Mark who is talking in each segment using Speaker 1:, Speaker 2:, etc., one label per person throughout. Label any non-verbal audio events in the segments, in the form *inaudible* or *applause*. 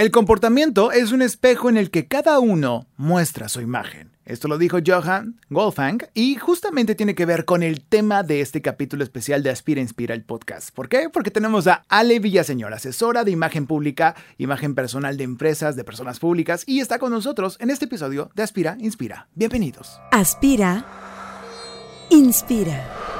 Speaker 1: El comportamiento es un espejo en el que cada uno muestra su imagen. Esto lo dijo Johan Wolfgang y justamente tiene que ver con el tema de este capítulo especial de Aspira Inspira el podcast. ¿Por qué? Porque tenemos a Ale Villaseñor, asesora de imagen pública, imagen personal de empresas, de personas públicas y está con nosotros en este episodio de Aspira Inspira. Bienvenidos.
Speaker 2: Aspira Inspira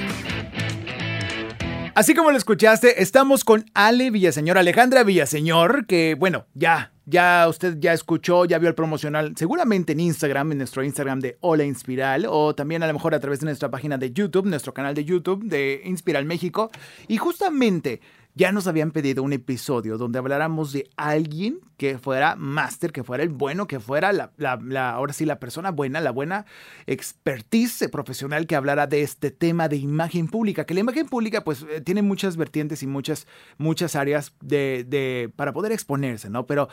Speaker 1: Así como lo escuchaste, estamos con Ale Villaseñor, Alejandra Villaseñor, que bueno, ya, ya usted ya escuchó, ya vio el promocional, seguramente en Instagram, en nuestro Instagram de Hola Inspiral, o también a lo mejor a través de nuestra página de YouTube, nuestro canal de YouTube de Inspiral México. Y justamente ya nos habían pedido un episodio donde habláramos de alguien que fuera máster, que fuera el bueno, que fuera la, ahora sí, la persona buena, la buena expertise profesional que hablara de este tema de imagen pública, que la imagen pública pues eh, tiene muchas vertientes y muchas, muchas áreas de, para poder exponerse, ¿no? Pero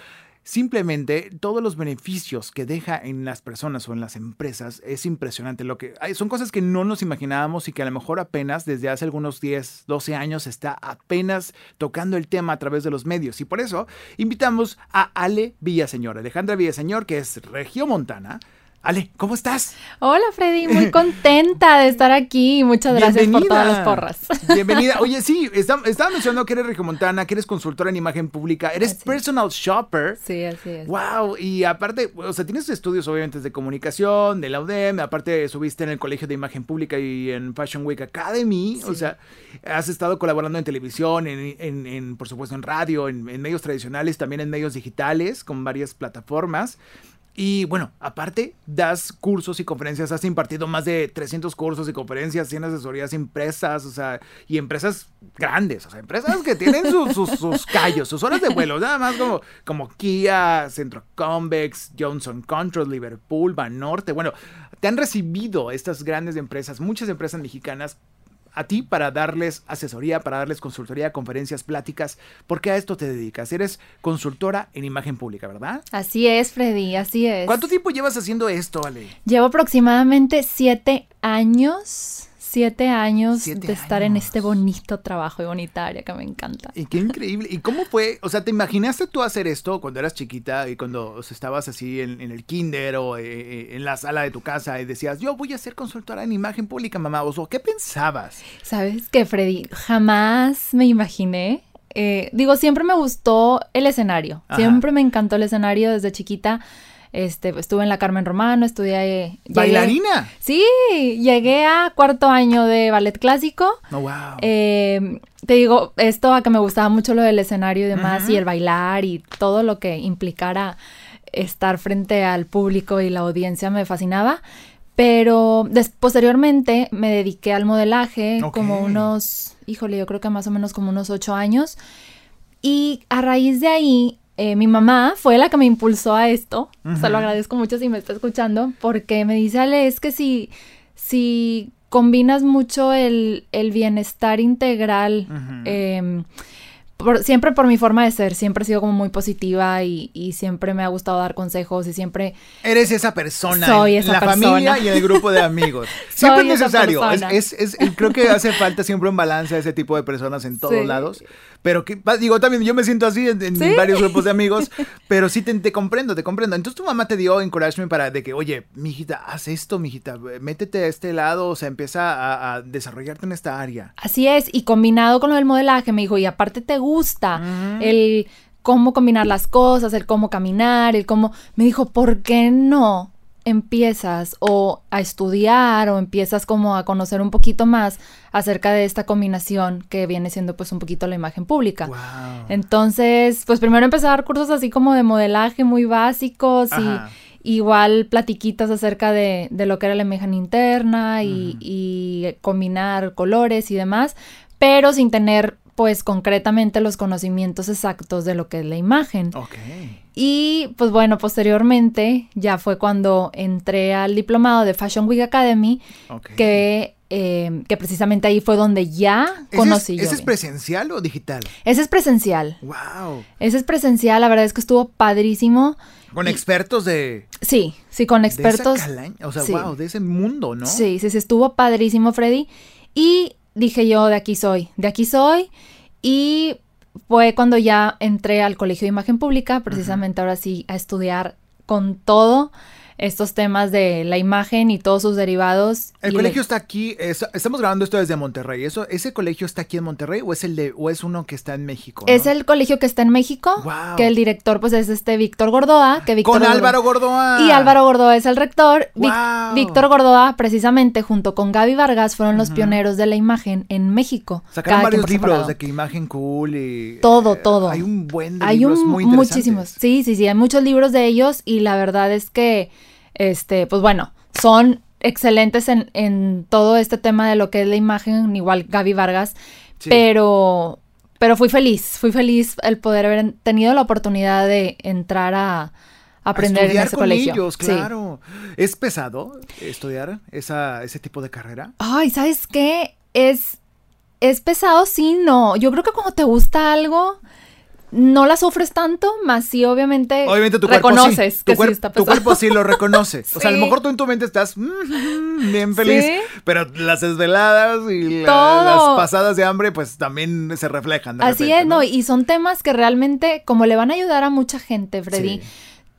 Speaker 1: simplemente todos los beneficios que deja en las personas o en las empresas es impresionante. Lo que son cosas que no nos imaginábamos y que a lo mejor apenas desde hace algunos 10, 12 años está apenas tocando el tema a través de los medios. Y por eso invitamos a Ale Villaseñor, Alejandra Villaseñor, que es Regio Montana Ale, ¿cómo estás?
Speaker 3: Hola Freddy, muy *laughs* contenta de estar aquí. Muchas gracias por todas las porras. *laughs*
Speaker 1: Bienvenida. Oye, sí, estaba, mencionando que eres regiomontana, que eres consultora en imagen pública, eres personal shopper.
Speaker 3: Sí, así es.
Speaker 1: Wow, y aparte, o sea, tienes estudios obviamente de comunicación, de la UDEM, aparte subiste en el Colegio de Imagen Pública y en Fashion Week Academy, o sea, has estado colaborando en televisión, en, por supuesto en radio, en medios tradicionales, también en medios digitales, con varias plataformas. Y bueno, aparte, das cursos y conferencias, has impartido más de 300 cursos y conferencias, 100 asesorías empresas, o sea, y empresas grandes, o sea, empresas que tienen sus, *laughs* sus, callos, sus horas de vuelo, nada más como, como Kia, Centro Convex, Johnson Controls, Liverpool, Banorte, bueno, te han recibido estas grandes empresas, muchas empresas mexicanas a ti para darles asesoría, para darles consultoría, conferencias, pláticas, porque a esto te dedicas. Eres consultora en imagen pública, ¿verdad?
Speaker 3: Así es, Freddy, así es.
Speaker 1: ¿Cuánto tiempo llevas haciendo esto, Ale?
Speaker 3: Llevo aproximadamente siete años siete años de estar en este bonito trabajo y bonita área que me encanta.
Speaker 1: Y qué increíble. ¿Y cómo fue? O sea, ¿te imaginaste tú hacer esto cuando eras chiquita y cuando estabas así en, el kinder o eh, eh, en la sala de tu casa y decías, yo voy a ser consultora en imagen pública, mamá? O ¿qué pensabas?
Speaker 3: Sabes que, Freddy, jamás me imaginé eh, digo, siempre me gustó el escenario, siempre me encantó el escenario desde chiquita. Este, estuve en la Carmen Romano, estudié...
Speaker 1: ¿Bailarina?
Speaker 3: Sí, llegué a cuarto año de ballet clásico.
Speaker 1: Oh, wow.
Speaker 3: Em, te digo, esto a que me gustaba mucho lo del escenario y demás, y el bailar y todo lo que implicara estar frente al público y la audiencia me fascinaba. Pero posteriormente me dediqué al modelaje como unos, híjole, yo creo que más o menos como unos ocho años. Y a raíz de ahí eh, mi mamá fue la que me impulsó a esto. Se lo agradezco mucho si me está escuchando, porque me dice, Ale, es que si, si combinas mucho el, bienestar integral, siempre por mi forma de ser, siempre he sido como muy positiva y, siempre me ha gustado dar consejos y siempre...
Speaker 1: Eres esa persona.
Speaker 3: Soy esa
Speaker 1: en la familia y en el grupo de amigos. *laughs* Siempre es necesario. Es, creo que hace falta siempre un balance a ese tipo de personas en todos lados. Pero que, digo, también yo me siento así en, varios grupos de amigos, *laughs* pero sí te, comprendo, te comprendo. Entonces tu mamá te dio encouragement para de que, oye, mijita, haz esto, mijita, métete a este lado, o sea, empieza a, desarrollarte en esta área.
Speaker 3: Así es, y combinado con lo del modelaje, me dijo, y aparte te gusta el cómo combinar las cosas, el cómo caminar, el cómo... Me dijo, ¿por qué no empiezas o a estudiar o empiezas como a conocer un poquito más acerca de esta combinación que viene siendo pues un poquito la imagen pública. Entonces, pues primero empecé a dar cursos así como de modelaje muy básicos y igual platiquitas acerca de, lo que era la imagen interna y, y combinar colores y demás, pero sin tener pues concretamente los conocimientos exactos de lo que es la imagen. Y pues bueno, posteriormente ya fue cuando entré al diplomado de Fashion Week Academy, que, eh, que precisamente ahí fue donde ya
Speaker 1: ¿Ese
Speaker 3: conocí
Speaker 1: es,
Speaker 3: yo
Speaker 1: ¿Ese es presencial o digital?
Speaker 3: Ese es presencial.
Speaker 1: Wow.
Speaker 3: Ese es presencial, la verdad es que estuvo padrísimo.
Speaker 1: Con
Speaker 3: Y-
Speaker 1: expertos de,
Speaker 3: Sí, sí, con
Speaker 1: de
Speaker 3: expertos.
Speaker 1: esa calaña, o sea,
Speaker 3: sí.
Speaker 1: wow, de ese mundo, ¿no?
Speaker 3: Sí, sí, sí, estuvo padrísimo, Freddy. Y dije yo, de aquí soy, de aquí soy. Y fue cuando ya entré al Colegio de Imagen Pública, precisamente ahora sí, a estudiar con todo estos temas de la imagen y todos sus derivados.
Speaker 1: El colegio
Speaker 3: le-
Speaker 1: está aquí, es- estamos grabando esto desde Monterrey. ¿Eso, ¿Ese colegio está aquí en Monterrey o es el de, o es uno que está en México?
Speaker 3: Es el colegio que está en México,
Speaker 1: Guau.
Speaker 3: que el director pues es este Víctor Gordoa, que Víctor
Speaker 1: Con
Speaker 3: Gordoa-
Speaker 1: Álvaro Gordoa.
Speaker 3: Y Álvaro Gordoa es el rector. Víctor Gordoa, precisamente junto con Gaby Vargas, fueron los pioneros de la imagen en México.
Speaker 1: Sacaron varios libros
Speaker 3: separado.
Speaker 1: de que imagen cool y...
Speaker 3: Todo,
Speaker 1: eh,
Speaker 3: todo.
Speaker 1: Hay un buen de
Speaker 3: Hay
Speaker 1: libros
Speaker 3: un,
Speaker 1: muy interesantes.
Speaker 3: muchísimos. Sí, sí, sí, hay muchos libros de ellos y la verdad es que, este, pues bueno, son excelentes en, en todo este tema de lo que es la imagen, igual Gaby Vargas,
Speaker 1: Sí.
Speaker 3: pero, pero fui feliz, fui feliz el poder haber tenido la oportunidad de entrar a, aprender
Speaker 1: a
Speaker 3: en ese
Speaker 1: con
Speaker 3: colegio.
Speaker 1: ellos,
Speaker 3: Sí.
Speaker 1: claro. ¿Es pesado estudiar esa, ese tipo de carrera?
Speaker 3: Ay, ¿sabes qué? Es, es pesado, sí, no. Yo creo que cuando te gusta algo, no la sufres tanto, más sí, obviamente,
Speaker 1: Obviamente tu cuerpo
Speaker 3: reconoces
Speaker 1: sí.
Speaker 3: que
Speaker 1: Tu,
Speaker 3: sí está
Speaker 1: tu
Speaker 3: pesado.
Speaker 1: cuerpo sí lo reconoce. O sea, a lo mejor tú en tu mente estás mm, bien feliz,
Speaker 3: Sí.
Speaker 1: pero las desveladas y la- las pasadas de hambre pues también se reflejan. de
Speaker 3: Así
Speaker 1: repente,
Speaker 3: es, ¿no? Y son temas que realmente, como le van a ayudar a mucha gente, Freddy,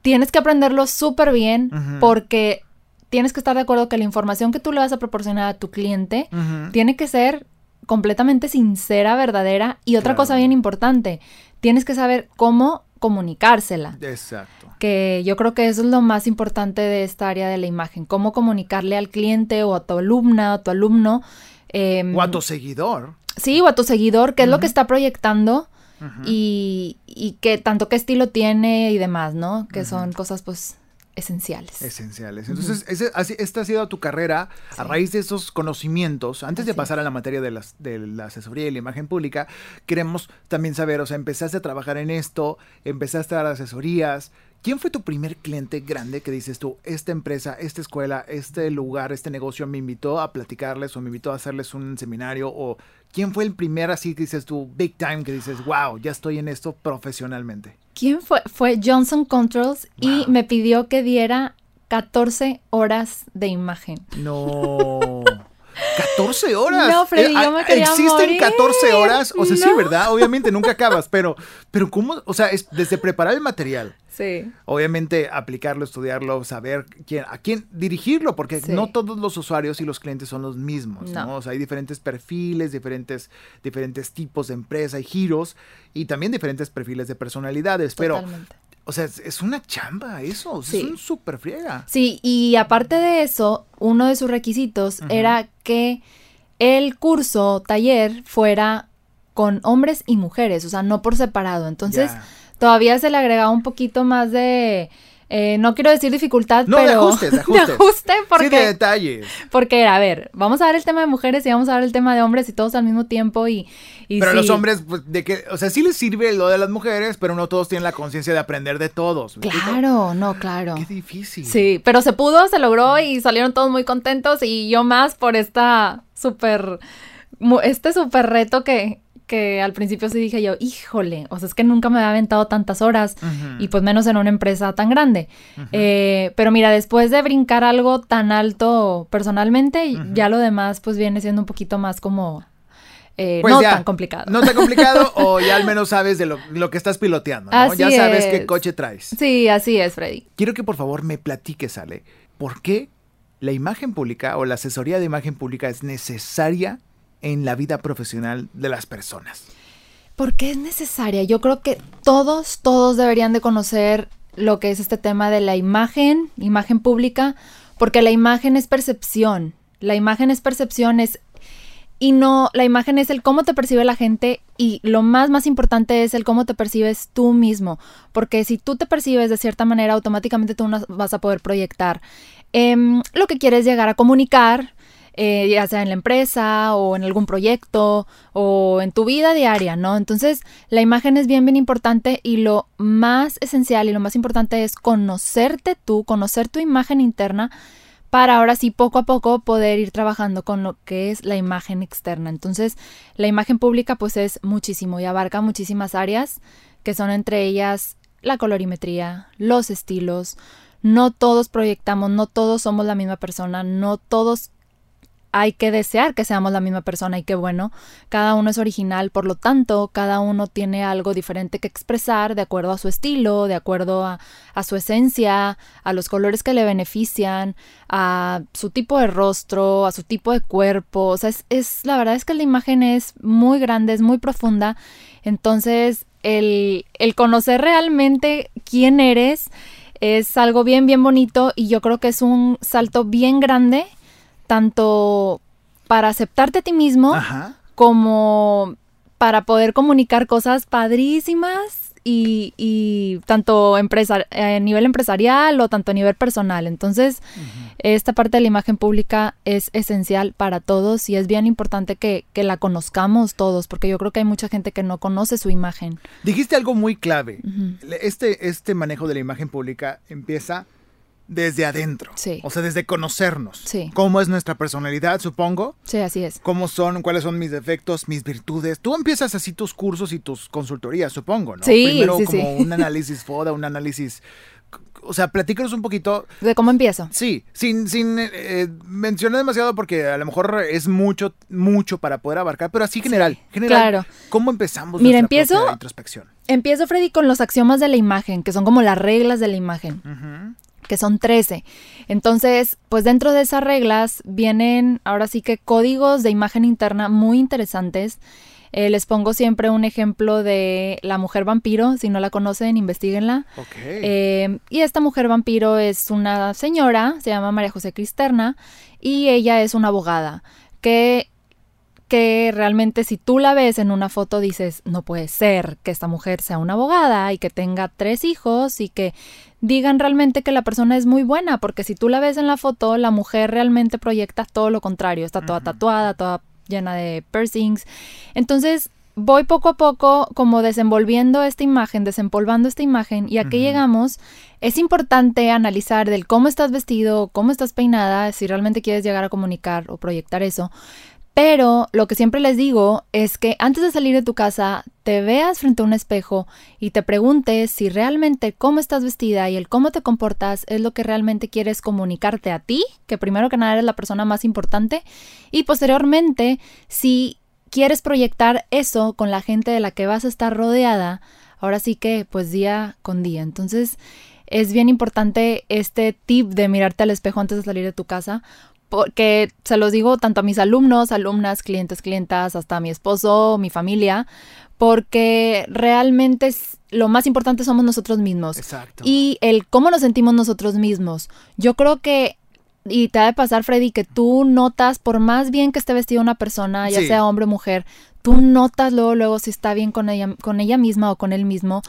Speaker 3: tienes que aprenderlo súper bien porque tienes que estar de acuerdo que la información que tú le vas a proporcionar a tu cliente tiene que ser completamente sincera, verdadera. Y otra
Speaker 1: Claro.
Speaker 3: cosa bien importante, tienes que saber cómo comunicársela.
Speaker 1: Exacto.
Speaker 3: que yo creo que eso es lo más importante de esta área de la imagen, cómo comunicarle al cliente o a tu alumna o a tu alumno. em,
Speaker 1: O a tu seguidor.
Speaker 3: Sí, o a tu seguidor, qué es lo que está proyectando y, y qué tanto qué estilo tiene y demás, ¿no? Que son cosas pues esenciales.
Speaker 1: Esenciales. Entonces, ese- esta ha sido tu carrera a raíz de esos conocimientos. Antes de pasar a la materia de, las, de la asesoría y la imagen pública, queremos también saber, o sea, empezaste a trabajar en esto, empezaste a dar asesorías. ¿Quién fue tu primer cliente grande que dices tú, esta empresa, esta escuela, este lugar, este negocio me invitó a platicarles o me invitó a hacerles un seminario? ¿O quién fue el primer así que dices tú, big time, que dices, wow, ya estoy en esto profesionalmente?
Speaker 3: ¿Quién fue? Fue Johnson Controls y me pidió que diera 14 horas de imagen.
Speaker 1: No. *laughs* 14 horas.
Speaker 3: No, Freddy,
Speaker 1: Eh,
Speaker 3: yo me
Speaker 1: ah,
Speaker 3: quería
Speaker 1: Existen
Speaker 3: morir.
Speaker 1: 14 horas. O sea, sí. ¿verdad? Obviamente nunca acabas, pero, pero ¿cómo? O sea, es desde preparar el material.
Speaker 3: Sí.
Speaker 1: Obviamente aplicarlo, estudiarlo, saber quién, a quién dirigirlo, porque
Speaker 3: Sí.
Speaker 1: no todos los usuarios y los clientes son los mismos, ¿no?
Speaker 3: No.
Speaker 1: O sea, hay diferentes perfiles, diferentes, diferentes tipos de empresa y giros, y también diferentes perfiles de personalidades. Pero,
Speaker 3: Totalmente.
Speaker 1: O sea, es, es una chamba eso, o sea,
Speaker 3: Sí.
Speaker 1: es un súper friega.
Speaker 3: Sí, y aparte de eso, uno de sus requisitos era que el curso, taller, fuera con hombres y mujeres, o sea, no por separado. Entonces,
Speaker 1: Ya.
Speaker 3: todavía se le agregaba un poquito más de, eh, no quiero decir dificultad,
Speaker 1: No, de
Speaker 3: pero
Speaker 1: ajustes, de *laughs* ajustes.
Speaker 3: ajuste porque,
Speaker 1: Sí, de detalles.
Speaker 3: porque a ver, vamos a ver el tema de mujeres y vamos a ver el tema de hombres y todos al mismo tiempo y, y
Speaker 1: Pero
Speaker 3: sí.
Speaker 1: los hombres, pues, de que, o sea, sí les sirve lo de las mujeres, pero no todos tienen la conciencia de aprender de todos.
Speaker 3: Claro, no, claro.
Speaker 1: Qué difícil.
Speaker 3: Sí, pero se pudo, se logró y salieron todos muy contentos y yo más por esta súper, este súper reto que, que al principio sí dije yo, híjole, o sea, es que nunca me había aventado tantas horas y pues menos en una empresa tan grande. Eh, pero mira, después de brincar algo tan alto personalmente, ya lo demás pues viene siendo un poquito más como... eh,
Speaker 1: Pues
Speaker 3: no
Speaker 1: ya,
Speaker 3: tan complicado.
Speaker 1: No tan complicado *laughs* o ya al menos sabes de lo, lo que estás piloteando, ¿no?
Speaker 3: Así
Speaker 1: ya sabes qué coche traes.
Speaker 3: Sí, así es, Freddy.
Speaker 1: Quiero que por favor me platiques, Ale, ¿por qué la imagen pública o la asesoría de imagen pública es necesaria en la vida profesional de las personas?
Speaker 3: Porque es necesaria. Yo creo que todos, todos deberían de conocer lo que es este tema de la imagen, imagen pública, porque la imagen es percepción. La imagen es percepción, es y no, la imagen es el cómo te percibe la gente y lo más, más importante es el cómo te percibes tú mismo. Porque si tú te percibes de cierta manera, automáticamente tú no vas a poder proyectar em, lo que quieres llegar a comunicar, eh, ya sea en la empresa o en algún proyecto o en tu vida diaria, ¿no? Entonces, la imagen es bien, bien importante y lo más esencial y lo más importante es conocerte tú, conocer tu imagen interna para ahora sí poco a poco poder ir trabajando con lo que es la imagen externa. Entonces, la imagen pública pues es muchísimo y abarca muchísimas áreas que son entre ellas la colorimetría, los estilos. No todos proyectamos, no todos somos la misma persona, no todos hay que desear que seamos la misma persona y qué bueno, cada uno es original, por lo tanto, cada uno tiene algo diferente que expresar de acuerdo a su estilo, de acuerdo a, su esencia, a los colores que le benefician, a su tipo de rostro, a su tipo de cuerpo. O sea, es, es la verdad es que la imagen es muy grande, es muy profunda. Entonces, el, el conocer realmente quién eres es algo bien, bien bonito y yo creo que es un salto bien grande tanto para aceptarte a ti mismo como para poder comunicar cosas padrísimas y, tanto empresa, a nivel empresarial o tanto a nivel personal. Entonces, esta parte de la imagen pública es esencial para todos y es bien importante que, que, la conozcamos todos, porque yo creo que hay mucha gente que no conoce su imagen.
Speaker 1: Dijiste algo muy clave. este, este manejo de la imagen pública empieza desde adentro.
Speaker 3: Sí.
Speaker 1: O sea, desde conocernos.
Speaker 3: Sí.
Speaker 1: Cómo es nuestra personalidad, supongo.
Speaker 3: Sí, así es.
Speaker 1: Cómo son, cuáles son mis defectos, mis virtudes. Tú empiezas así tus cursos y tus consultorías, supongo, ¿no?
Speaker 3: Sí,
Speaker 1: Primero
Speaker 3: sí,
Speaker 1: como un análisis FODA, un análisis... O sea, platícanos un poquito.
Speaker 3: ¿De cómo empiezo?
Speaker 1: Sí, sin, sin eh, mencionar demasiado porque a lo mejor es mucho, mucho para poder abarcar, pero así general. general
Speaker 3: claro.
Speaker 1: ¿Cómo empezamos
Speaker 3: Mira, empiezo,
Speaker 1: introspección?
Speaker 3: Empiezo, Freddy, con los axiomas de la imagen, que son como las reglas de la imagen que son 13. Entonces, pues dentro de esas reglas vienen ahora sí que códigos de imagen interna muy interesantes. Eh, les pongo siempre un ejemplo de la mujer vampiro, si no la conocen, investiguenla. Eh, y esta mujer vampiro es una señora, se llama María José Cristerna, y ella es una abogada que que realmente si tú la ves en una foto dices, no puede ser que esta mujer sea una abogada y que tenga tres hijos y que digan realmente que la persona es muy buena, porque si tú la ves en la foto, la mujer realmente proyecta todo lo contrario, está toda tatuada, toda llena de piercings. Entonces, voy poco a poco como desenvolviendo esta imagen, desempolvando esta imagen y a qué llegamos, es importante analizar del cómo estás vestido, cómo estás peinada, si realmente quieres llegar a comunicar o proyectar eso, pero lo que siempre les digo es que antes de salir de tu casa, te veas frente a un espejo y te preguntes si realmente cómo estás vestida y el cómo te comportas es lo que realmente quieres comunicarte a ti, que primero que nada eres la persona más importante, y posteriormente si quieres proyectar eso con la gente de la que vas a estar rodeada, ahora sí que pues día con día. Entonces es bien importante este tip de mirarte al espejo antes de salir de tu casa porque se los digo tanto a mis alumnos, alumnas, clientes, clientas, hasta a mi esposo, mi familia, porque realmente lo más importante somos nosotros mismos.
Speaker 1: Exacto.
Speaker 3: Y el cómo nos sentimos nosotros mismos. Yo creo que y te ha de pasar, Freddy, que tú notas, por más bien que esté vestida una persona, ya sea hombre o mujer, tú notas luego, luego si está bien con ella, con ella misma o con él mismo,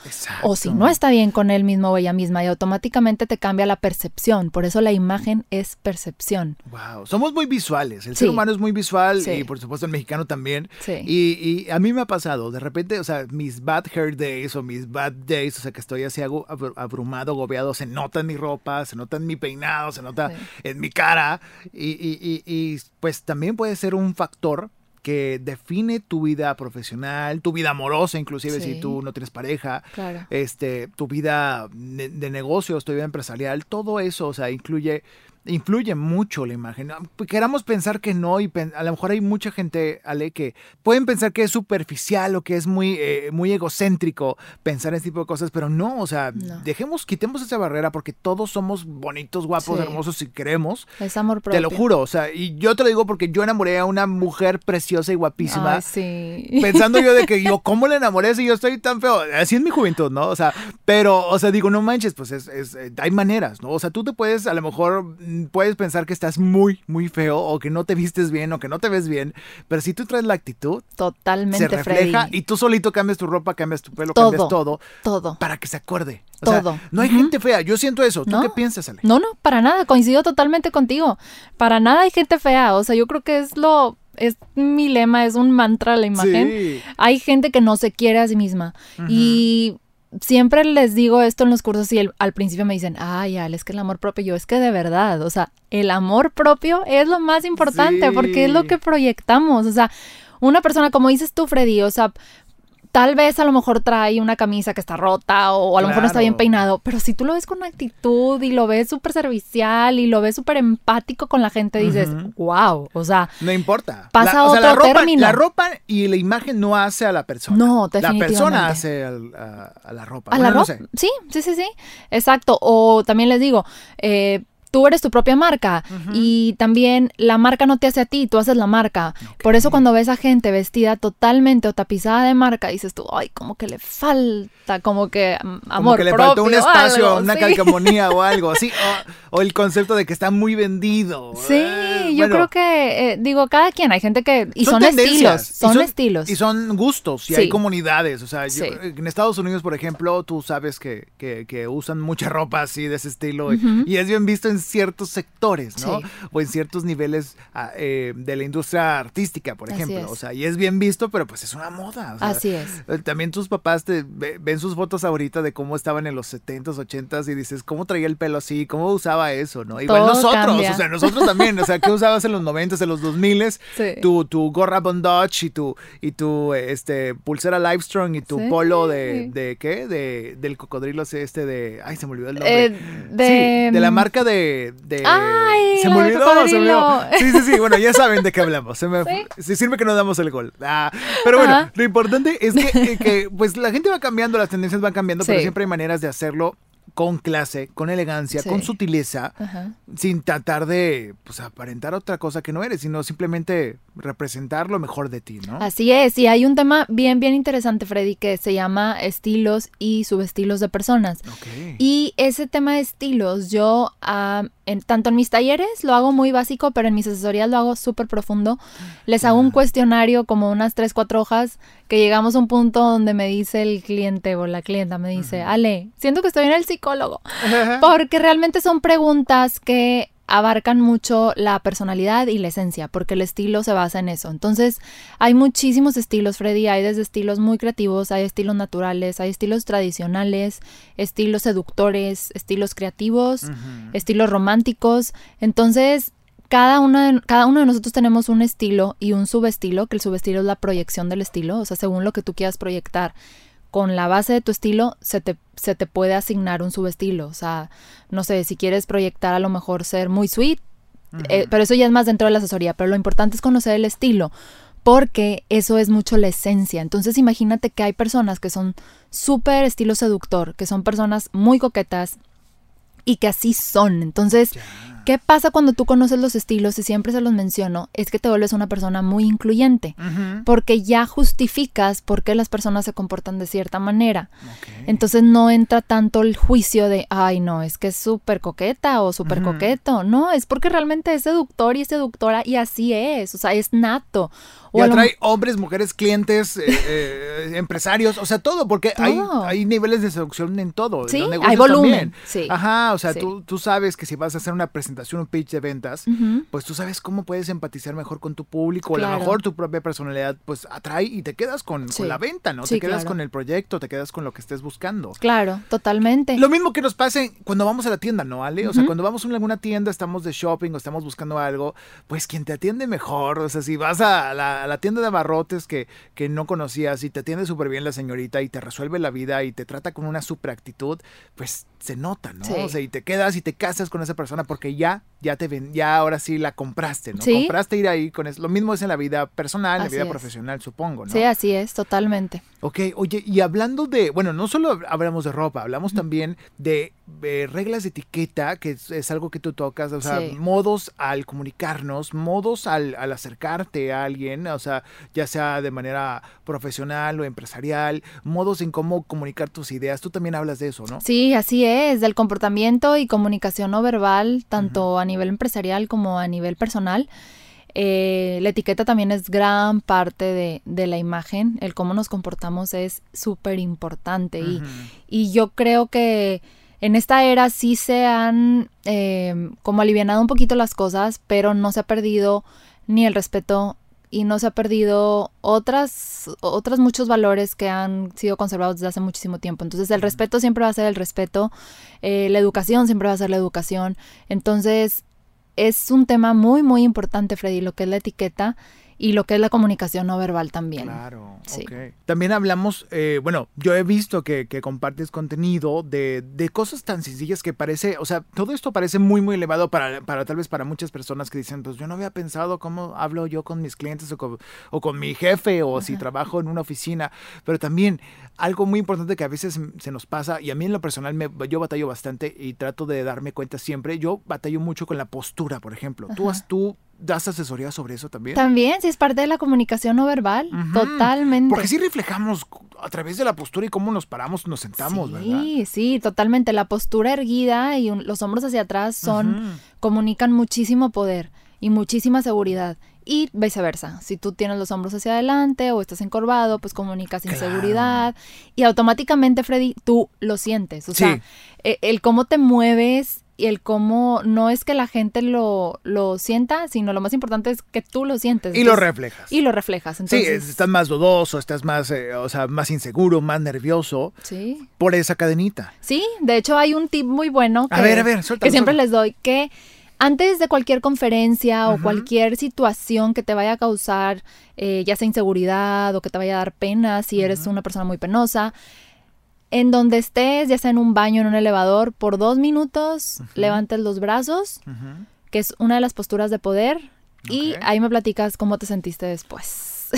Speaker 3: o si no está bien con él mismo o ella misma, y automáticamente te cambia la percepción. Por eso la imagen es percepción.
Speaker 1: Wow, somos muy visuales. El ser humano es muy visual y por supuesto el mexicano también. Y, y, a mí me ha pasado, de repente, o sea, mis bad hair days o mis bad days, o sea, que estoy así abrumado, agobiado, se nota en mi ropa, se nota en mi peinado, se nota en mi cara. Y, y, y pues también puede ser un factor que define tu vida profesional, tu vida amorosa, inclusive si tú no tienes pareja, este, tu vida de, de negocios, tu vida empresarial, todo eso, o sea, incluye influye mucho la imagen. Queramos pensar que no y a lo mejor hay mucha gente, Ale, que pueden pensar que es superficial o que es muy, eh, muy egocéntrico pensar en ese tipo de cosas, pero no, o sea, dejemos, quitemos esa barrera porque todos somos bonitos, guapos, hermosos si queremos.
Speaker 3: Es amor propio.
Speaker 1: Te lo juro, o sea, y yo te lo digo porque yo enamoré a una mujer preciosa y guapísima.
Speaker 3: sí.
Speaker 1: Pensando yo de que *laughs* yo, ¿cómo le enamoré si yo estoy tan feo? Así es mi juventud, ¿no? O sea, pero, o sea, digo, no manches, pues es, es, eh, hay maneras, ¿no? O sea, tú te puedes a lo mejor puedes pensar que estás muy, muy feo o que no te vistes bien o que no te ves bien, pero si tú traes la actitud,
Speaker 3: Totalmente,
Speaker 1: se refleja
Speaker 3: Freddy.
Speaker 1: y tú solito cambias tu ropa, cambias tu pelo,
Speaker 3: Todo,
Speaker 1: cambias todo
Speaker 3: todo.
Speaker 1: para que se acuerde. O
Speaker 3: Todo.
Speaker 1: sea, no hay gente fea, yo siento eso. ¿Tú
Speaker 3: No.
Speaker 1: qué piensas, Ale?
Speaker 3: No, no, para nada, coincido totalmente contigo. Para nada hay gente fea, o sea, yo creo que es lo, es mi lema, es un mantra la imagen.
Speaker 1: Sí.
Speaker 3: Hay gente que no se quiere a sí misma y siempre les digo esto en los cursos y el- al principio me dicen, ay, Ale, es que el amor propio, yo es que de verdad, o sea, el amor propio es lo más importante
Speaker 1: Sí.
Speaker 3: porque es lo que proyectamos, o sea, una persona como dices tú, Freddy, o sea, tal vez a lo mejor trae una camisa que está rota o a lo mejor no está bien peinado, pero si tú lo ves con actitud y lo ves súper servicial y lo ves súper empático con la gente, dices, wow, o sea,
Speaker 1: No importa.
Speaker 3: Pasa
Speaker 1: La- o sea,
Speaker 3: otro
Speaker 1: la ropa,
Speaker 3: término.
Speaker 1: La ropa y la imagen no hace a la persona.
Speaker 3: No,
Speaker 1: La persona
Speaker 3: definitivamente.
Speaker 1: hace al- a, a la ropa.
Speaker 3: A
Speaker 1: Bueno,
Speaker 3: la
Speaker 1: no
Speaker 3: ropa.
Speaker 1: sé.
Speaker 3: Sí, sí, sí, sí. Exacto. O también les digo, eh, tú eres tu propia marca y también la marca no te hace a ti, tú haces la marca. Por eso cuando ves a gente vestida totalmente o tapizada de marca, dices tú, ay, como que le falta, como que mm,
Speaker 1: Como
Speaker 3: amor
Speaker 1: que le
Speaker 3: propio,
Speaker 1: faltó un espacio,
Speaker 3: algo,
Speaker 1: una
Speaker 3: sí.
Speaker 1: calcamonía o algo *laughs* así. O, o el concepto de que está muy vendido.
Speaker 3: Sí,
Speaker 1: Eh,
Speaker 3: yo
Speaker 1: bueno,
Speaker 3: creo que, eh, digo, cada quien, hay gente que, y son, estilos,
Speaker 1: y
Speaker 3: son, estilos.
Speaker 1: Y son gustos, y
Speaker 3: Sí.
Speaker 1: hay comunidades. O sea, yo-
Speaker 3: Sí.
Speaker 1: en Estados Unidos, por ejemplo, tú sabes que, que- que usan mucha ropa así de ese estilo. y-. Y es bien visto en ciertos sectores, ¿no?
Speaker 3: Sí.
Speaker 1: O en ciertos niveles ah, eh, de la industria artística, por
Speaker 3: Así
Speaker 1: ejemplo.
Speaker 3: es.
Speaker 1: O sea, y es bien visto, pero pues es una moda. o sea,
Speaker 3: Así es.
Speaker 1: eh, También tus papás te ve- ven sus fotos ahorita de cómo estaban en los 70s, 80s y dices, ¿cómo traía el pelo así? ¿Cómo usaba eso? ¿no? Igual
Speaker 3: Todo
Speaker 1: nosotros,
Speaker 3: cambia.
Speaker 1: o sea, nosotros también, o sea, ¿qué usabas en los 90s, en los 2000s?
Speaker 3: Sí.
Speaker 1: Tu, tu gorra bondage y tu, y tu este, pulsera Livestrong y tu
Speaker 3: Sí.
Speaker 1: polo de, de, ¿qué? De, del cocodrilo este de, ay, se me olvidó el nombre.
Speaker 3: Eh, de-
Speaker 1: Sí, de la marca de, de
Speaker 3: Ay,
Speaker 1: se me olvidó, se me olvidó. Sí, sí, sí, bueno, ya saben de qué hablamos. Se me, *laughs*
Speaker 3: Sí.
Speaker 1: sirve que no damos el gol. Ah, pero bueno,
Speaker 3: Ajá.
Speaker 1: lo importante es que, *laughs* eh, que, pues la gente va cambiando, las tendencias van cambiando, pero siempre hay maneras de hacerlo con clase, con elegancia,
Speaker 3: Sí.
Speaker 1: con sutileza,
Speaker 3: Ajá.
Speaker 1: sin tratar de pues, aparentar otra cosa que no eres, sino simplemente representar lo mejor de ti, ¿no?
Speaker 3: Así es, y hay un tema bien, bien interesante, Freddy, que se llama estilos y subestilos de personas. Y ese tema de estilos, yo ah, en, tanto en mis talleres lo hago muy básico, pero en mis asesorías lo hago súper profundo. Les hago un cuestionario como unas tres, cuatro hojas, que llegamos a un punto donde me dice el cliente o la clienta, me dice, Ale, siento que estoy en el psicólogo, porque realmente son preguntas que abarcan mucho la personalidad y la esencia, porque el estilo se basa en eso. Entonces, hay muchísimos estilos, Freddy. Hay desde estilos muy creativos, hay estilos naturales, hay estilos tradicionales, estilos seductores, estilos creativos, estilos románticos. Entonces, cada, una de- cada uno de nosotros tenemos un estilo y un subestilo, que el subestilo es la proyección del estilo, o sea, según lo que tú quieras proyectar con la base de tu estilo, se te, se te puede asignar un subestilo. O sea, no sé, si quieres proyectar a lo mejor ser muy sweet, eh, pero eso ya es más dentro de la asesoría, pero lo importante es conocer el estilo, porque eso es mucho la esencia. Entonces imagínate que hay personas que son súper estilo seductor, que son personas muy coquetas y que así son. Entonces, ¿qué pasa cuando tú conoces los estilos? Y siempre se los menciono, es que te vuelves una persona muy incluyente, porque ya justificas por qué las personas se comportan de cierta manera. Entonces no entra tanto el juicio de, ay, no, es que es súper coqueta o súper coqueto. No, es porque realmente es seductor y es seductora y así es, o sea, es nato. O
Speaker 1: Y
Speaker 3: lo
Speaker 1: atrae hombres, mujeres, clientes, eh, *laughs* eh, empresarios, o sea, todo, porque hay,
Speaker 3: Todo.
Speaker 1: hay niveles de seducción en todo. en
Speaker 3: Sí, hay volumen,
Speaker 1: también.
Speaker 3: sí.
Speaker 1: Ajá, o sea,
Speaker 3: Sí.
Speaker 1: tú, tú sabes que si vas a hacer una presentación, un pitch de ventas,
Speaker 3: Ujú.
Speaker 1: pues tú sabes cómo puedes empatizar mejor con tu público, o a lo
Speaker 3: Claro.
Speaker 1: mejor tu propia personalidad, pues atrae y te quedas con, con
Speaker 3: Sí.
Speaker 1: la venta, ¿no?
Speaker 3: Sí,
Speaker 1: te quedas
Speaker 3: claro.
Speaker 1: con el proyecto, te quedas con lo que estés buscando.
Speaker 3: Claro, totalmente.
Speaker 1: Lo mismo que nos pasa cuando vamos a la tienda, ¿no, Ale? O sea, cuando vamos a alguna tienda, estamos de shopping o estamos buscando algo, pues quien te atiende mejor, o sea, si vas a la, a la tienda de abarrotes que, que no conocías y te atiende súper bien la señorita y te resuelve la vida y te trata con una super actitud, pues se nota, ¿no?
Speaker 3: Sí.
Speaker 1: O sea, y te quedas y te casas con esa persona porque ya, ya te ven, ya ahora sí la compraste, ¿no?
Speaker 3: Sí.
Speaker 1: Compraste ir ahí con eso. Lo mismo es en la vida personal, en la vida
Speaker 3: es.
Speaker 1: profesional, supongo, ¿no?
Speaker 3: Sí, así es, totalmente.
Speaker 1: Ok, oye, y hablando de, bueno, no solo hab- hablamos de ropa, hablamos también de, eh, reglas de etiqueta, que es, es algo que tú tocas, o sea,
Speaker 3: Sí.
Speaker 1: modos al comunicarnos, modos al, al acercarte a alguien, o sea, ya sea de manera profesional o empresarial, modos en cómo comunicar tus ideas, tú también hablas de eso, ¿no?
Speaker 3: Sí, así es, del comportamiento y comunicación no verbal, tanto a nivel empresarial como a nivel personal. Eh, la etiqueta también es gran parte de, de, la imagen, el cómo nos comportamos es súper importante y, y, yo creo que en esta era sí se han eh, como alivianado un poquito las cosas, pero no se ha perdido ni el respeto y no se ha perdido otras, otros muchos valores que han sido conservados desde hace muchísimo tiempo. Entonces el respeto siempre va a ser el respeto, eh, la educación siempre va a ser la educación. Entonces es un tema muy, muy importante, Freddy, lo que es la etiqueta y lo que es la comunicación no verbal también.
Speaker 1: Claro, sí. También hablamos, eh, bueno, yo he visto que, compartes contenido de, de, cosas tan sencillas que parece, o sea, todo esto parece muy, muy elevado para, para tal vez para muchas personas que dicen, pues yo no había pensado cómo hablo yo con mis clientes o con, o con mi jefe o si trabajo en una oficina, pero también algo muy importante que a veces se nos pasa, y a mí en lo personal me, yo batallo bastante y trato de darme cuenta siempre, yo batallo mucho con la postura, por ejemplo. Tú, has, tú ¿Das asesoría sobre eso también?
Speaker 3: También, si es parte de la comunicación no verbal, totalmente.
Speaker 1: Porque sí reflejamos a través de la postura y cómo nos paramos, nos sentamos, ¿verdad?
Speaker 3: Sí, sí, totalmente. La postura erguida y los hombros hacia atrás son, comunican muchísimo poder y muchísima seguridad. Y viceversa, si tú tienes los hombros hacia adelante o estás encorvado, pues comunicas inseguridad y automáticamente, Freddy, tú lo sientes. O sea, e, el cómo te mueves y el cómo no es que la gente lo, lo sienta, sino lo más importante es que tú lo sientes.
Speaker 1: Y lo reflejas.
Speaker 3: Y lo reflejas. Entonces,
Speaker 1: sí, estás más dudoso, estás más, eh, o sea, más inseguro, más nervioso.
Speaker 3: Sí.
Speaker 1: Por esa cadenita.
Speaker 3: Sí, de hecho hay un tip muy bueno que,
Speaker 1: a ver, a ver,
Speaker 3: que siempre les doy, que antes de cualquier conferencia o cualquier situación que te vaya a causar, eh, ya sea inseguridad o que te vaya a dar pena si eres una persona muy penosa, en donde estés, ya sea en un baño, en un elevador, por dos minutos levantes los brazos, que es una de las posturas de poder, y ahí me platicas cómo te sentiste después.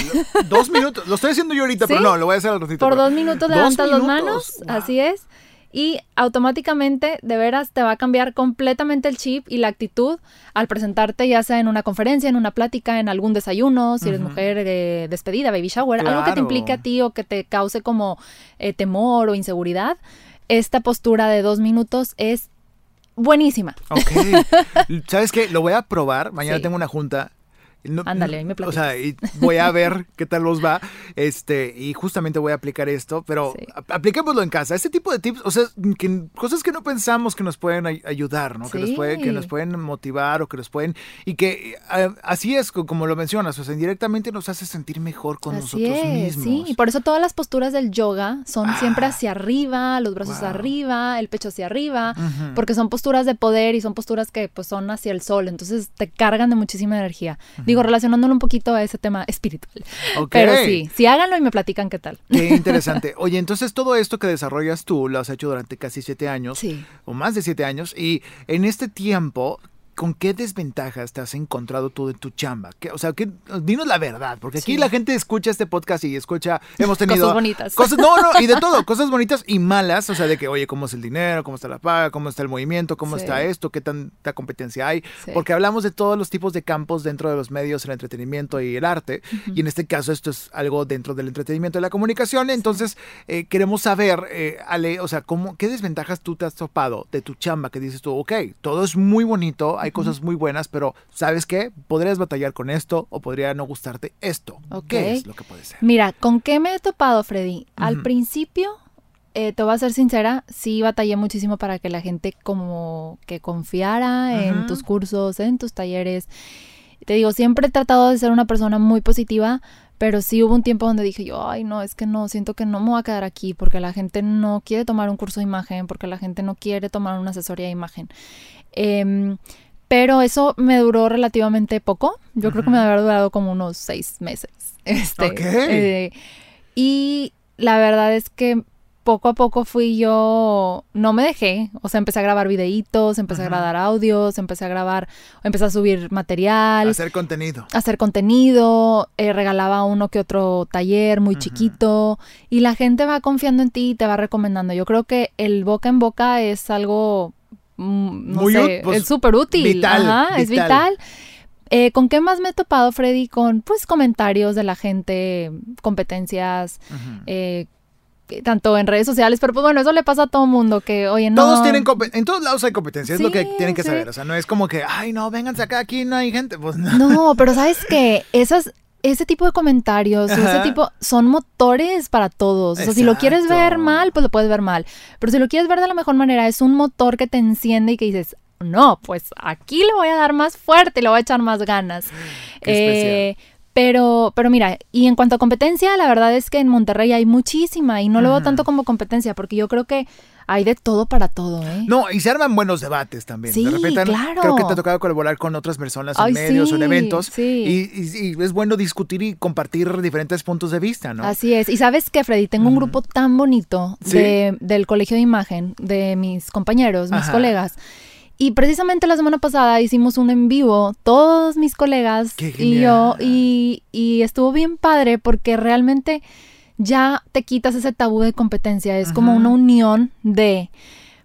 Speaker 1: Dos minutos, lo estoy haciendo yo ahorita, pero *laughs* no, lo voy a hacer al ratito.
Speaker 3: Por dos minutos levantas las manos, así es y automáticamente de veras te va a cambiar completamente el chip y la actitud al presentarte ya sea en una conferencia, en una plática, en algún desayuno, si eres mujer eh, despedida, baby shower, algo que te implique a ti o que te cause como eh, temor o inseguridad. Esta postura de dos minutos es buenísima.
Speaker 1: Ok. *laughs* ¿Sabes qué? Lo voy a probar. Mañana tengo una junta
Speaker 3: Ándale, ahí me
Speaker 1: O sea, y voy a ver *laughs* qué tal los va. Este, y justamente voy a aplicar esto, pero apliquémoslo en casa. Este tipo de tips, o sea, que, cosas que no pensamos que nos pueden ayudar, ¿no? Que, nos pueden, que nos pueden motivar o que nos pueden. Y que así es como lo mencionas, o sea, indirectamente nos hace sentir mejor con nosotros mismos.
Speaker 3: Sí, y por eso todas las posturas del yoga son ah. siempre hacia arriba, los brazos arriba, el pecho hacia arriba, porque son posturas de poder y son posturas que pues son hacia el sol, entonces te cargan de muchísima energía. Digo, relacionándolo un poquito a ese tema espiritual. Pero sí, sí háganlo y me platican qué tal.
Speaker 1: Qué interesante. *laughs* Oye, entonces todo esto que desarrollas tú lo has hecho durante casi siete años. O más de siete años. Y en este tiempo, ¿con qué desventajas te has encontrado tú de tu chamba? o sea, que, dinos la verdad, porque aquí la gente escucha este podcast y escucha, hemos *laughs* tenido...
Speaker 3: Cosas bonitas.
Speaker 1: Cosas, no, no, y de todo, *laughs* cosas bonitas y malas, o sea, de que, oye, ¿cómo es el dinero? ¿Cómo está la paga? ¿Cómo está el movimiento? ¿Cómo está esto? ¿Qué tanta competencia hay? Porque hablamos de todos los tipos de campos dentro de los medios, el entretenimiento y el arte, y en este caso esto es algo dentro del entretenimiento y la comunicación, entonces eh, queremos saber, eh, Ale, o sea, ¿cómo, ¿qué desventajas tú te has topado de tu chamba que dices tú, ok, todo es muy bonito, hay cosas muy buenas, pero ¿sabes qué? Podrías batallar con esto o podría no gustarte esto. ¿Qué es lo que puede ser?
Speaker 3: Mira, ¿con qué me he topado, Freddy? Al principio, eh, te voy a ser sincera, sí batallé muchísimo para que la gente como que confiara en tus cursos, en tus talleres. Te digo, siempre he tratado de ser una persona muy positiva, pero sí hubo un tiempo donde dije yo, ay, no, es que no, siento que no me voy a quedar aquí porque la gente no quiere tomar un curso de imagen, porque la gente no quiere tomar una asesoría de imagen. Eh, pero eso me duró relativamente poco. Yo creo que me había durado como unos seis meses. *laughs* Este, eh, y la verdad es que poco a poco fui yo, no me dejé, o sea, empecé a grabar videitos, empecé a grabar audios, empecé a grabar, empecé a subir material.
Speaker 1: Hacer contenido.
Speaker 3: Hacer contenido, eh, regalaba uno que otro taller muy chiquito y la gente va confiando en ti y te va recomendando. Yo creo que el boca en boca es algo Mm, no sé, pues, es súper útil. Vital, es vital. Eh, ¿Con qué más me he topado, Freddy? Con pues comentarios de la gente, competencias, eh, tanto en redes sociales, pero pues bueno, eso le pasa a todo mundo que, oye, no.
Speaker 1: Todos tienen en todos lados hay competencia, es lo que tienen que
Speaker 3: sí.
Speaker 1: saber. O sea, no es como que, ay, no, vénganse acá, aquí no hay gente. Pues no.
Speaker 3: No, *laughs* pero sabes que esas, ese tipo de comentarios, ese tipo, son motores para todos. O sea, si lo quieres ver mal, pues lo puedes ver mal. Pero si lo quieres ver de la mejor manera, es un motor que te enciende y que dices, no, pues aquí le voy a dar más fuerte, le voy a echar más ganas.
Speaker 1: Qué
Speaker 3: Eh, pero, pero mira, y en cuanto a competencia, la verdad es que en Monterrey hay muchísima y no lo veo tanto como competencia, porque yo creo que hay de todo para todo, ¿eh?
Speaker 1: No, y se arman buenos debates también.
Speaker 3: Sí,
Speaker 1: de repente
Speaker 3: claro.
Speaker 1: creo que te ha tocado colaborar con otras personas en
Speaker 3: Ay,
Speaker 1: medios o en
Speaker 3: sí,
Speaker 1: eventos.
Speaker 3: sí.
Speaker 1: Y, y- y es bueno discutir y compartir diferentes puntos de vista, ¿no?
Speaker 3: Así es. Y sabes que, Freddy, tengo un grupo tan bonito
Speaker 1: Sí.
Speaker 3: de, del colegio de imagen, de mis compañeros, mis
Speaker 1: Ajá.
Speaker 3: colegas. Y precisamente la semana pasada hicimos un en vivo, todos mis colegas y yo, y, y estuvo bien padre porque realmente ya te quitas ese tabú de competencia. Es como una unión de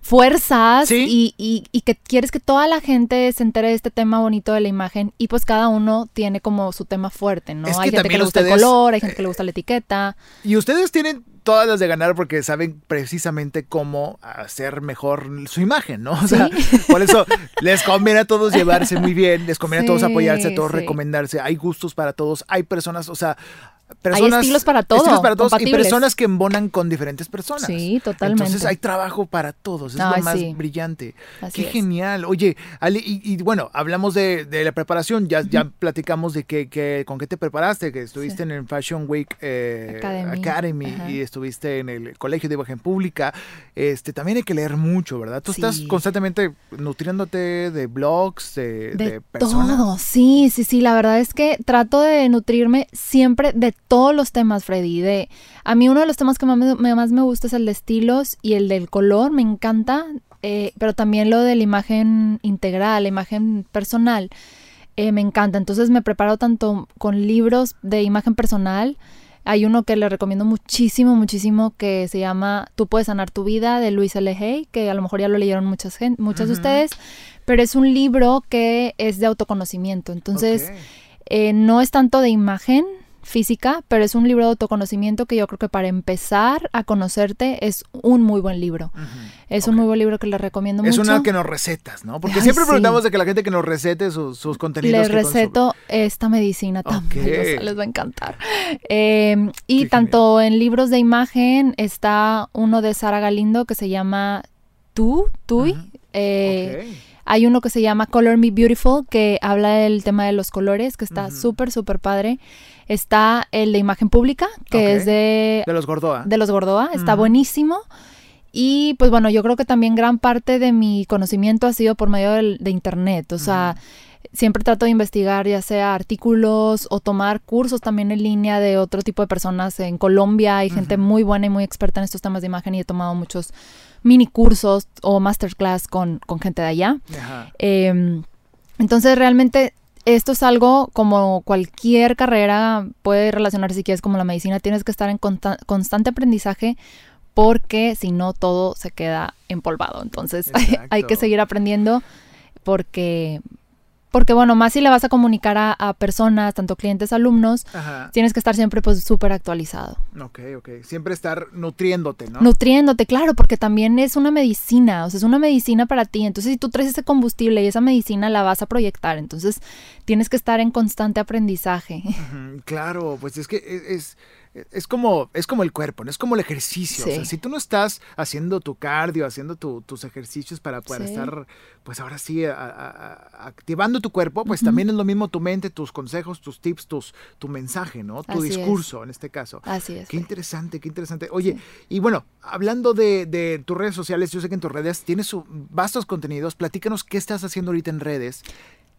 Speaker 3: fuerzas
Speaker 1: Sí.
Speaker 3: y, y- y que quieres que toda la gente se entere de este tema bonito de la imagen y pues cada uno tiene como su tema fuerte, ¿no?
Speaker 1: Es que
Speaker 3: hay gente que le gusta el color, hay gente que
Speaker 1: eh,
Speaker 3: le gusta la etiqueta.
Speaker 1: Y ustedes tienen todas las de ganar porque saben precisamente cómo hacer mejor su imagen, ¿no? O sea, *laughs* por eso les conviene a todos llevarse muy bien, les conviene a todos apoyarse, a todos recomendarse. Hay gustos para todos, hay personas, o sea, personas.
Speaker 3: estilos para todo,
Speaker 1: estilos para todos y personas que embonan con diferentes personas.
Speaker 3: Sí, totalmente.
Speaker 1: Entonces hay trabajo para todos, es
Speaker 3: Ay,
Speaker 1: lo más
Speaker 3: sí.
Speaker 1: brillante.
Speaker 3: Así
Speaker 1: Qué
Speaker 3: es.
Speaker 1: genial. Oye, Ale, y, y bueno, hablamos de, de la preparación, ya, ya platicamos de que, que- con qué te preparaste, que estuviste en el Fashion Week eh,
Speaker 3: Academy.
Speaker 1: Y estuviste en el Colegio de Imagen Pública. Este, también hay que leer mucho, ¿verdad? Tú estás constantemente nutriéndote de blogs, de,
Speaker 3: De,
Speaker 1: de personas.
Speaker 3: todo, sí, sí, sí, la verdad es que trato de nutrirme siempre de todos los temas, Freddy. De, a mí uno de los temas que más me, más me gusta es el de estilos y el del color, me encanta, eh, pero también lo de la imagen integral, la imagen personal, eh, me encanta. Entonces me preparo tanto con libros de imagen personal, hay uno que le recomiendo muchísimo, muchísimo, que se llama Tú puedes sanar tu vida, de Luis L. Hay, que a lo mejor ya lo leyeron muchas, muchas de
Speaker 1: Ujú.
Speaker 3: ustedes, pero es un libro que es de autoconocimiento. Entonces, eh, no es tanto de imagen física, pero es un libro de autoconocimiento que yo creo que para empezar a conocerte es un muy buen libro. Es un muy buen libro que le recomiendo
Speaker 1: Es
Speaker 3: mucho.
Speaker 1: una que nos recetas, ¿no? Porque
Speaker 3: Ay,
Speaker 1: siempre
Speaker 3: sí.
Speaker 1: preguntamos de que la gente que nos recete sus, sus contenidos.
Speaker 3: Les
Speaker 1: que consume.
Speaker 3: receto esta medicina también,
Speaker 1: Ok.
Speaker 3: o sea, les va a encantar. Eh, y
Speaker 1: Qué
Speaker 3: tanto en libros de imagen está uno de Sara Galindo que se llama Tú, Tui. Eh. Hay uno que se llama Color Me Beautiful, que habla del tema de los colores, que está súper, súper padre. Está el de imagen pública, que es de,
Speaker 1: De los Gordoa.
Speaker 3: de los Gordoa, está buenísimo. Y pues bueno, yo creo que también gran parte de mi conocimiento ha sido por medio del- de internet. O sea, siempre trato de investigar ya sea artículos o tomar cursos también en línea de otro tipo de personas. En Colombia hay gente muy buena y muy experta en estos temas de imagen y he tomado muchos mini cursos o masterclass con, con gente de allá.
Speaker 1: Ajá.
Speaker 3: Eh, entonces realmente esto es algo como cualquier carrera puede relacionarse si quieres como la medicina, tienes que estar en consta- constante aprendizaje porque si no todo se queda empolvado. Entonces *laughs* hay, hay que seguir aprendiendo porque, porque bueno, más si le vas a comunicar a, a personas, tanto clientes, alumnos,
Speaker 1: Ajá.
Speaker 3: tienes que estar siempre pues súper actualizado.
Speaker 1: Ok, ok. Siempre estar nutriéndote, ¿no?
Speaker 3: Nutriéndote, claro, porque también es una medicina, o sea, es una medicina para ti. Entonces, si tú traes ese combustible y esa medicina la vas a proyectar, entonces tienes que estar en constante aprendizaje.
Speaker 1: Claro, pues es que e, es, es, es como, es como el cuerpo, ¿no? Es como el ejercicio. O sea, si tú no estás haciendo tu cardio, haciendo tu- tus ejercicios para poder
Speaker 3: Sí.
Speaker 1: estar, pues ahora sí, a- a- a- activando tu cuerpo, pues también es lo mismo tu mente, tus consejos, tus tips, tus, tu mensaje, ¿no? Tu
Speaker 3: Así es.
Speaker 1: discurso, en este caso.
Speaker 3: Así es.
Speaker 1: Qué interesante, qué interesante. Oye, y bueno, hablando de, de tus redes sociales, yo sé que en tus redes tienes su- vastos contenidos. Platícanos qué estás haciendo ahorita en redes,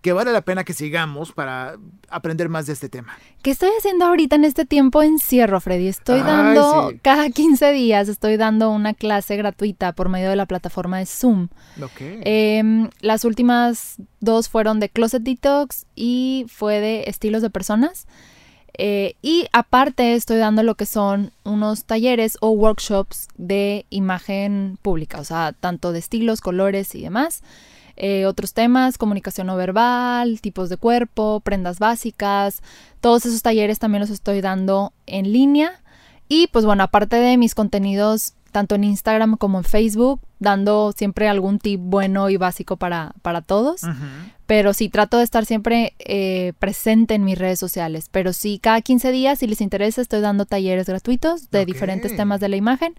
Speaker 1: que vale la pena que sigamos para aprender más de este tema.
Speaker 3: ¿Qué estoy haciendo ahorita en este tiempo encierro, Freddy? Estoy
Speaker 1: Ay,
Speaker 3: dando,
Speaker 1: sí.
Speaker 3: cada 15 días estoy dando una clase gratuita por medio de la plataforma de Zoom. Em, las últimas dos fueron de Closet Detox y fue de estilos de personas. Eh, y aparte estoy dando lo que son unos talleres o workshops de imagen pública, o sea, tanto de estilos, colores y demás. Eh, otros temas, comunicación no verbal, tipos de cuerpo, prendas básicas. Todos esos talleres también los estoy dando en línea Y pues bueno, aparte de mis contenidos tanto en Instagram como en Facebook, dando siempre algún tip bueno y básico para, para todos. Pero sí, trato de estar siempre eh, presente en mis redes sociales. Pero sí, cada 15 días, si les interesa, estoy dando talleres gratuitos de diferentes temas de la imagen.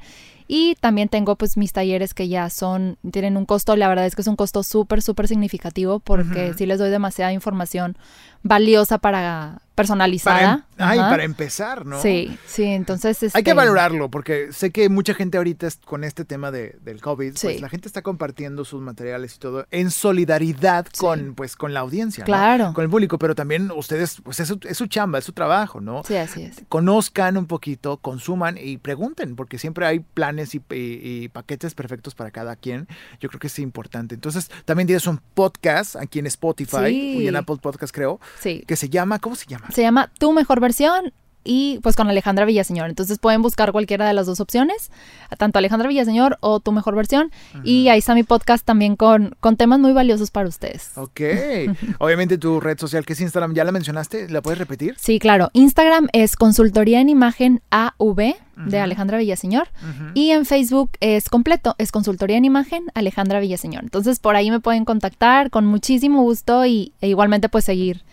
Speaker 3: Y también tengo pues mis talleres que ya son, tienen un costo, la verdad es que es un costo súper, súper significativo porque sí les doy demasiada información valiosa para personalizada.
Speaker 1: Para, em, para empezar, ¿no?
Speaker 3: Sí, sí, entonces...
Speaker 1: Hay que este valorarlo porque sé que mucha gente ahorita con este tema de, del COVID, pues la gente está compartiendo sus materiales y todo en solidaridad con, pues, con la audiencia,
Speaker 3: claro.
Speaker 1: Con el público, pero también ustedes, pues es su, es su chamba, es su trabajo, ¿no?
Speaker 3: Sí, así es.
Speaker 1: Conozcan un poquito, consuman y pregunten, porque siempre hay planes y, paquetes perfectos para cada quien. Yo creo que es importante. Entonces, también tienes un podcast aquí en Spotify y en Apple Podcast, creo,
Speaker 3: sí.
Speaker 1: que se llama, ¿cómo se llama?
Speaker 3: Se llama Tu Mejor Versión y pues con Alejandra Villaseñor. Entonces pueden buscar cualquiera de las dos opciones, tanto Alejandra Villaseñor o tu mejor versión. Y ahí está mi podcast también con, con temas muy valiosos para ustedes.
Speaker 1: Ok. *laughs* Obviamente tu red social que es Instagram, ¿ya la mencionaste? ¿La puedes repetir?
Speaker 3: Sí, claro. Instagram es Consultoría en Imagen AV de Alejandra Villaseñor. Y en Facebook es completo, es Consultoría en Imagen Alejandra Villaseñor. Entonces por ahí me pueden contactar con muchísimo gusto y, e igualmente pues seguir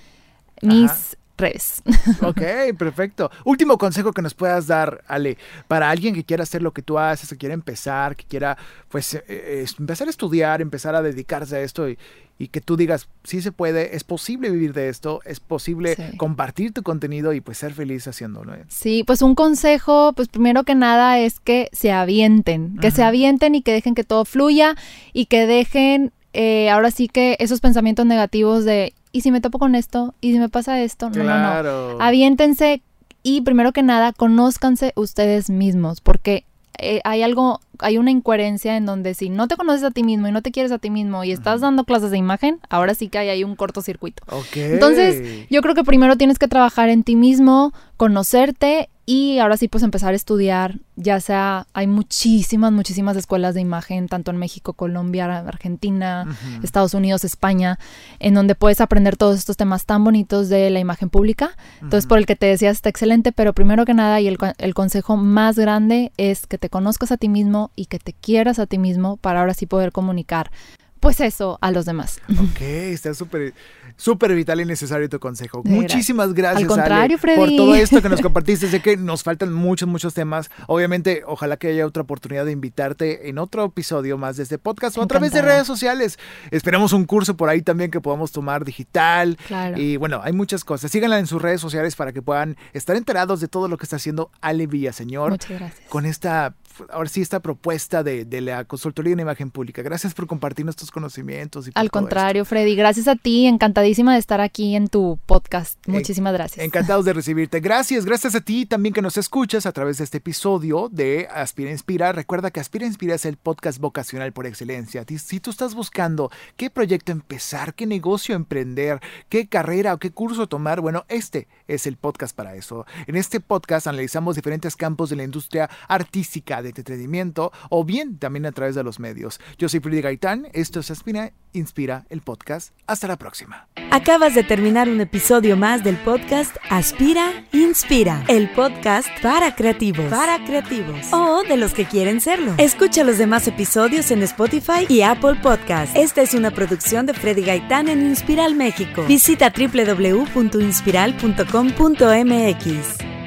Speaker 3: mis redes.
Speaker 1: Ok, perfecto. Último consejo que nos puedas dar, Ale, para alguien que quiera hacer lo que tú haces, que quiera empezar, que quiera pues eh, eh, empezar a estudiar, empezar a dedicarse a esto y, que tú digas, sí se puede, es posible vivir de esto, es posible compartir tu contenido y pues ser feliz haciéndolo.
Speaker 3: Sí, pues un consejo, pues primero que nada es que se avienten, que se avienten y que dejen que todo fluya y que dejen eh, ahora sí que esos pensamientos negativos de ¿y si me topo con esto? ¿Y si me pasa esto? No, no, no. Aviéntense y primero que nada, conózcanse ustedes mismos, porque eh, hay algo, hay una incoherencia en donde si no te conoces a ti mismo y no te quieres a ti mismo y estás dando clases de imagen, ahora sí que hay ahí un cortocircuito. Entonces, yo creo que primero tienes que trabajar en ti mismo, conocerte y ahora sí, pues empezar a estudiar, ya sea, hay muchísimas, muchísimas escuelas de imagen, tanto en México, Colombia, Argentina, Estados Unidos, España, en donde puedes aprender todos estos temas tan bonitos de la imagen pública. Entonces, por el que te decías, está excelente, pero primero que nada, y el, el consejo más grande es que te conozcas a ti mismo y que te quieras a ti mismo para ahora sí poder comunicar pues eso a los demás.
Speaker 1: Ok, está súper súper vital y necesario tu consejo. Muchísimas gracias,
Speaker 3: Al contrario,
Speaker 1: Ale, por todo esto que nos *laughs* compartiste. sé que nos faltan muchos, muchos temas. Obviamente, ojalá que haya otra oportunidad de invitarte en otro episodio más de este podcast o a través de redes sociales. Esperamos un curso por ahí también que podamos tomar digital.
Speaker 3: Claro.
Speaker 1: Y bueno, hay muchas cosas. Síganla en sus redes sociales para que puedan estar enterados de todo lo que está haciendo Ale Villaseñor.
Speaker 3: Muchas gracias.
Speaker 1: Con esta ahora sí esta propuesta de, la consultoría en imagen pública. Gracias por compartir nuestros conocimientos. Y
Speaker 3: Al contrario, Freddy, gracias a ti. Encantadísima de estar aquí en tu podcast. Muchísimas gracias.
Speaker 1: Encantados de *laughs* recibirte. Gracias, gracias a ti también que nos escuchas a través de este episodio de Aspira Inspira. Recuerda que Aspira Inspira es el podcast vocacional por excelencia. Si tú estás buscando qué proyecto empezar, qué negocio emprender, qué carrera o qué curso tomar, bueno, este es el podcast para eso. En este podcast analizamos diferentes campos de la industria artística, de entretenimiento o bien también a través de los medios. Yo soy Freddy Gaitán, esto es Aspira Inspira, el podcast. Hasta la próxima.
Speaker 2: Acabas de terminar un episodio más del podcast Aspira Inspira, el podcast para creativos, para creativos o de los que quieren serlo. Escucha los demás episodios en Spotify y Apple Podcast. Esta es una producción de Freddy Gaitán en Inspiral México. Visita www.inspiral.com.mx.